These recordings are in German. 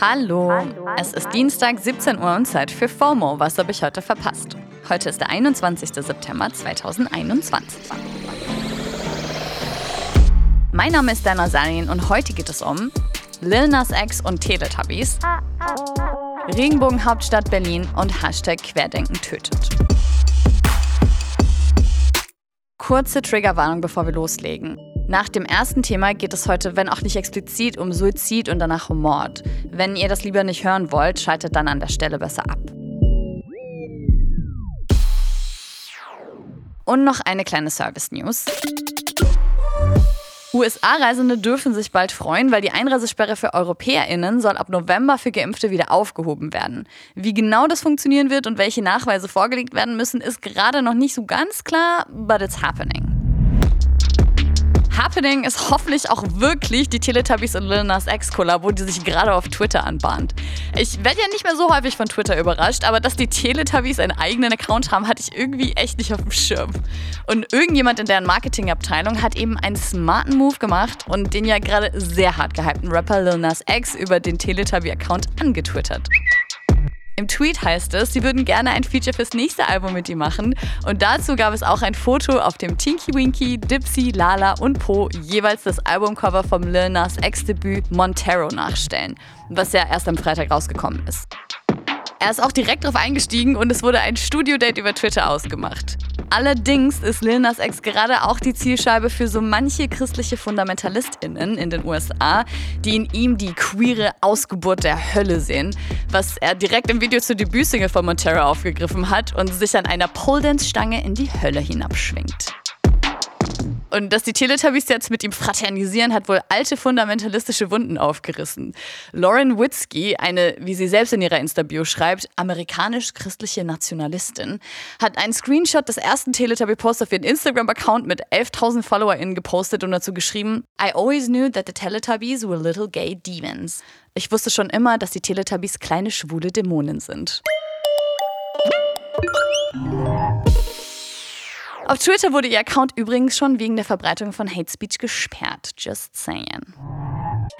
Hallo. Es ist Dienstag, 17 Uhr und Zeit für FOMO. Was habe ich heute verpasst? Heute ist der 21. September 2021. Mein Name ist Dana Salin und heute geht es um Lil Nas X und Teletubbies, Regenbogenhauptstadt Berlin und Hashtag Querdenken tötet. Kurze Triggerwarnung, bevor wir loslegen. Nach dem ersten Thema geht es heute, wenn auch nicht explizit, um Suizid und danach um Mord. Wenn ihr das lieber nicht hören wollt, schaltet dann an der Stelle besser ab. Und noch eine kleine Service-News. USA-Reisende dürfen sich bald freuen, weil die Einreisesperre für EuropäerInnen soll ab November für Geimpfte wieder aufgehoben werden. Wie genau das funktionieren wird und welche Nachweise vorgelegt werden müssen, ist gerade noch nicht so ganz klar, but it's happening. Happening ist hoffentlich auch wirklich die Teletubbies und Lil Nas X Kollabo, die sich gerade auf Twitter anbahnt. Ich werde ja nicht mehr so häufig von Twitter überrascht, aber dass die Teletubbies einen eigenen Account haben, hatte ich irgendwie echt nicht auf dem Schirm. Und irgendjemand in deren Marketingabteilung hat eben einen smarten Move gemacht und den ja gerade sehr hart gehypten Rapper Lil Nas X über den Teletubby-Account angetwittert. Im Tweet heißt es, sie würden gerne ein Feature fürs nächste Album mit ihm machen. Und dazu gab es auch ein Foto, auf dem Tinky Winky, Dipsy, Lala und Po jeweils das Albumcover vom Lil Nas Ex-Debüt Montero nachstellen, was ja erst am Freitag rausgekommen ist. Er ist auch direkt darauf eingestiegen und es wurde ein Studio-Date über Twitter ausgemacht. Allerdings ist Lil Nas X gerade auch die Zielscheibe für so manche christliche FundamentalistInnen in den USA, die in ihm die queere Ausgeburt der Hölle sehen, was er direkt im Video zur Debütsingle von Montero aufgegriffen hat und sich an einer Pole-Dance-Stange in die Hölle hinabschwingt. Und dass die Teletubbies jetzt mit ihm fraternisieren, hat wohl alte fundamentalistische Wunden aufgerissen. Lauren Witzky, eine, wie sie selbst in ihrer Insta-Bio schreibt, amerikanisch-christliche Nationalistin, hat einen Screenshot des ersten Teletubby-Posts auf ihren Instagram-Account mit 11.000 FollowerInnen gepostet und dazu geschrieben: I always knew that the Teletubbies were little gay demons. Ich wusste schon immer, dass die Teletubbies kleine schwule Dämonen sind. Auf Twitter wurde ihr Account übrigens schon wegen der Verbreitung von Hate Speech gesperrt. Just saying.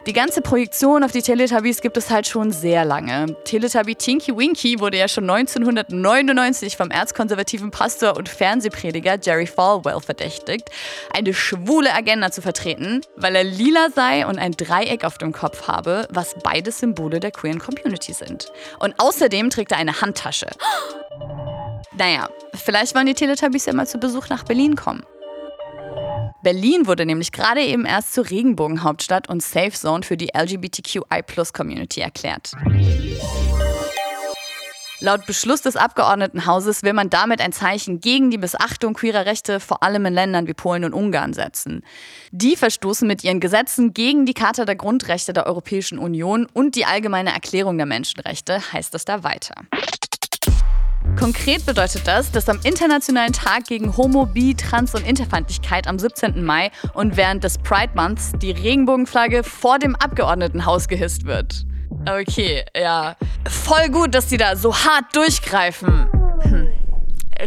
Die ganze Projektion auf die Teletubbies gibt es halt schon sehr lange. Teletubby Tinky Winky wurde ja schon 1999 vom erzkonservativen Pastor und Fernsehprediger Jerry Falwell verdächtigt, eine schwule Agenda zu vertreten, weil er lila sei und ein Dreieck auf dem Kopf habe, was beide Symbole der queeren Community sind. Und außerdem trägt er eine Handtasche. Naja, vielleicht wollen die Teletubbies ja mal zu Besuch nach Berlin kommen. Berlin wurde nämlich gerade eben erst zur Regenbogenhauptstadt und Safe Zone für die LGBTQI-Plus-Community erklärt. Laut Beschluss des Abgeordnetenhauses will man damit ein Zeichen gegen die Missachtung queerer Rechte vor allem in Ländern wie Polen und Ungarn setzen. Die verstoßen mit ihren Gesetzen gegen die Charta der Grundrechte der Europäischen Union und die Allgemeine Erklärung der Menschenrechte, heißt es da weiter. Konkret bedeutet das, dass am Internationalen Tag gegen Homo, Bi, Trans und Interfeindlichkeit am 17. Mai und während des Pride Months die Regenbogenflagge vor dem Abgeordnetenhaus gehisst wird. Okay, ja. Voll gut, dass die da so hart durchgreifen. Hm.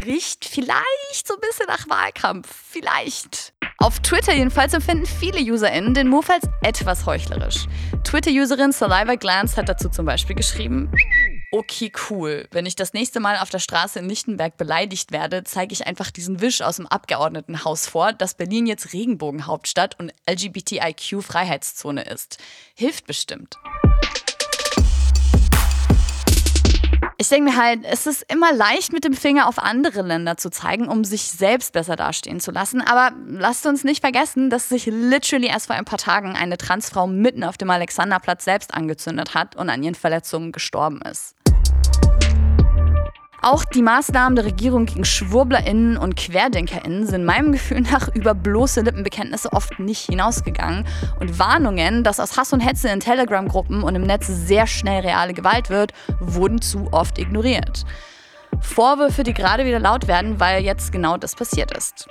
Riecht vielleicht so ein bisschen nach Wahlkampf. Vielleicht. Auf Twitter jedenfalls empfinden viele UserInnen den Move als etwas heuchlerisch. Twitter-Userin Saliva Glance hat dazu zum Beispiel geschrieben: okay, cool. Wenn ich das nächste Mal auf der Straße in Lichtenberg beleidigt werde, zeige ich einfach diesen Wisch aus dem Abgeordnetenhaus vor, dass Berlin jetzt Regenbogenhauptstadt und LGBTIQ-Freiheitszone ist. Hilft bestimmt. Ich denke mir halt, es ist immer leicht, mit dem Finger auf andere Länder zu zeigen, um sich selbst besser dastehen zu lassen. Aber lasst uns nicht vergessen, dass sich literally erst vor ein paar Tagen eine Transfrau mitten auf dem Alexanderplatz selbst angezündet hat und an ihren Verletzungen gestorben ist. Auch die Maßnahmen der Regierung gegen SchwurblerInnen und QuerdenkerInnen sind meinem Gefühl nach über bloße Lippenbekenntnisse oft nicht hinausgegangen. Und Warnungen, dass aus Hass und Hetze in Telegram-Gruppen und im Netz sehr schnell reale Gewalt wird, wurden zu oft ignoriert. Vorwürfe, die gerade wieder laut werden, weil jetzt genau das passiert ist.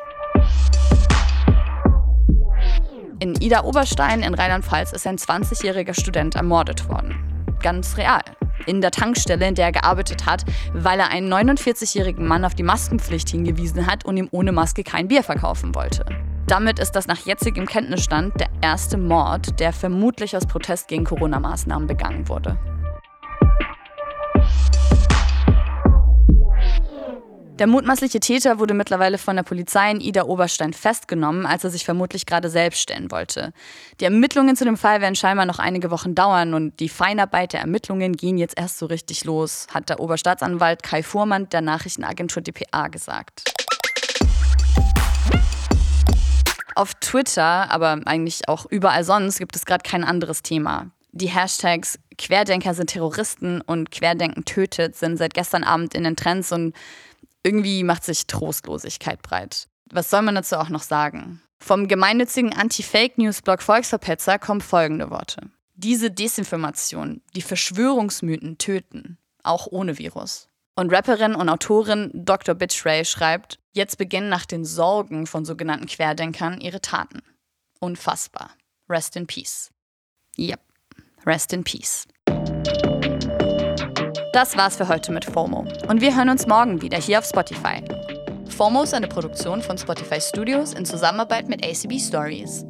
In Ida Oberstein in Rheinland-Pfalz ist ein 20-jähriger Student ermordet worden. Ganz real in der Tankstelle, in der er gearbeitet hat, weil er einen 49-jährigen Mann auf die Maskenpflicht hingewiesen hat und ihm ohne Maske kein Bier verkaufen wollte. Damit ist das nach jetzigem Kenntnisstand der erste Mord, der vermutlich aus Protest gegen Corona-Maßnahmen begangen wurde. Der mutmaßliche Täter wurde mittlerweile von der Polizei in Ida Oberstein festgenommen, als er sich vermutlich gerade selbst stellen wollte. Die Ermittlungen zu dem Fall werden scheinbar noch einige Wochen dauern und die Feinarbeit der Ermittlungen gehen jetzt erst so richtig los, hat der Oberstaatsanwalt Kai Fuhrmann der Nachrichtenagentur dpa gesagt. Auf Twitter, aber eigentlich auch überall sonst, gibt es gerade kein anderes Thema. Die Hashtags Querdenker sind Terroristen und Querdenken tötet sind seit gestern Abend in den Trends und irgendwie macht sich Trostlosigkeit breit. Was soll man dazu auch noch sagen? Vom gemeinnützigen Anti-Fake-News-Blog Volksverpetzer kommen folgende Worte. Diese Desinformation, die Verschwörungsmythen töten, auch ohne Virus. Und Rapperin und Autorin Dr. Bitchray schreibt, jetzt beginnen nach den Sorgen von sogenannten Querdenkern ihre Taten. Unfassbar. Rest in Peace. Yep. Rest in Peace. Das war's für heute mit FOMO. Und wir hören uns morgen wieder hier auf Spotify. FOMO ist eine Produktion von Spotify Studios in Zusammenarbeit mit ACB Stories.